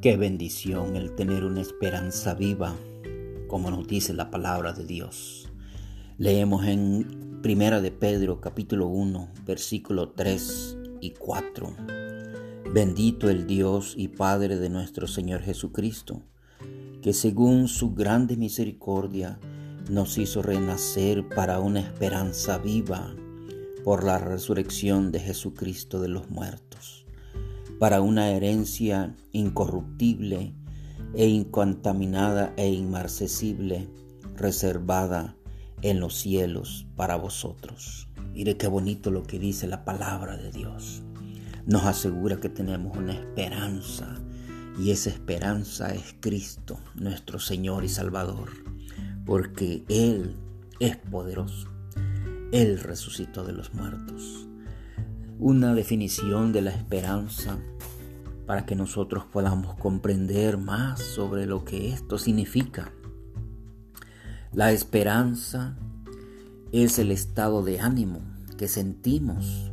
Qué bendición el tener una esperanza viva, como nos dice la palabra de Dios. Leemos en Primera de Pedro capítulo 1, versículo 3 y 4. Bendito el Dios y Padre de nuestro Señor Jesucristo, que según su grande misericordia nos hizo renacer para una esperanza viva por la resurrección de Jesucristo de los muertos para una herencia incorruptible e incontaminada e inmarcesible, reservada en los cielos para vosotros. Mire qué bonito lo que dice la palabra de Dios. Nos asegura que tenemos una esperanza y esa esperanza es Cristo, nuestro Señor y Salvador, porque Él es poderoso. Él resucitó de los muertos una definición de la esperanza para que nosotros podamos comprender más sobre lo que esto significa. La esperanza es el estado de ánimo que sentimos,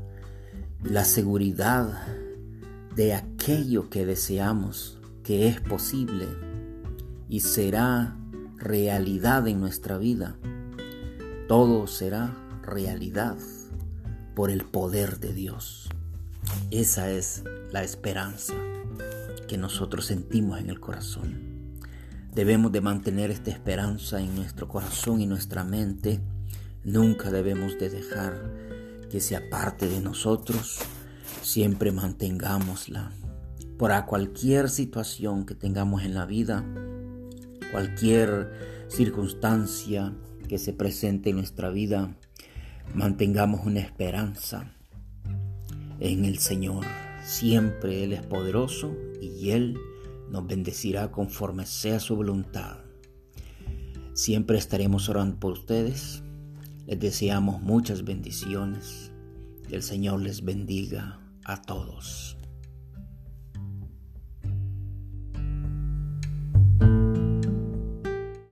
la seguridad de aquello que deseamos, que es posible y será realidad en nuestra vida. Todo será realidad por el poder de Dios. Esa es la esperanza que nosotros sentimos en el corazón. Debemos de mantener esta esperanza en nuestro corazón y nuestra mente. Nunca debemos de dejar que sea parte de nosotros. Siempre mantengámosla. Por cualquier situación que tengamos en la vida, cualquier circunstancia que se presente en nuestra vida, Mantengamos una esperanza en el Señor. Siempre Él es poderoso y Él nos bendecirá conforme sea su voluntad. Siempre estaremos orando por ustedes. Les deseamos muchas bendiciones. Que el Señor les bendiga a todos.